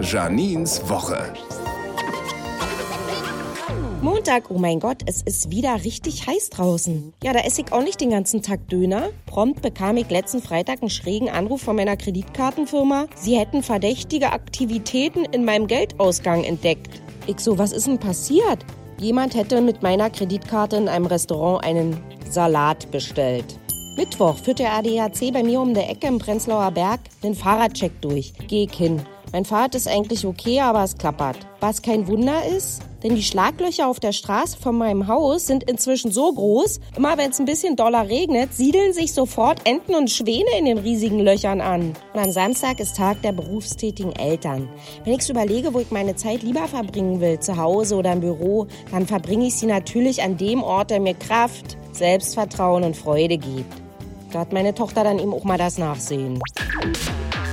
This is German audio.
Janins Woche. Montag, oh mein Gott, es ist wieder richtig heiß draußen. Ja, da esse ich auch nicht den ganzen Tag Döner. Prompt bekam ich letzten Freitag einen schrägen Anruf von meiner Kreditkartenfirma. Sie hätten verdächtige Aktivitäten in meinem Geldausgang entdeckt. Ich so, was ist denn passiert? Jemand hätte mit meiner Kreditkarte in einem Restaurant einen Salat bestellt. Mittwoch führt der ADAC bei mir um der Ecke im Prenzlauer Berg den Fahrradcheck durch. Geh ich hin. Mein Fahrrad ist eigentlich okay, aber es klappert. Was kein Wunder ist, denn die Schlaglöcher auf der Straße von meinem Haus sind inzwischen so groß, immer wenn es ein bisschen doller regnet, siedeln sich sofort Enten und Schwäne in den riesigen Löchern an. Und am Samstag ist Tag der berufstätigen Eltern. Wenn ich überlege, wo ich meine Zeit lieber verbringen will, zu Hause oder im Büro, dann verbringe ich sie natürlich an dem Ort, der mir Kraft, Selbstvertrauen und Freude gibt. Da hat meine Tochter dann eben auch mal das Nachsehen.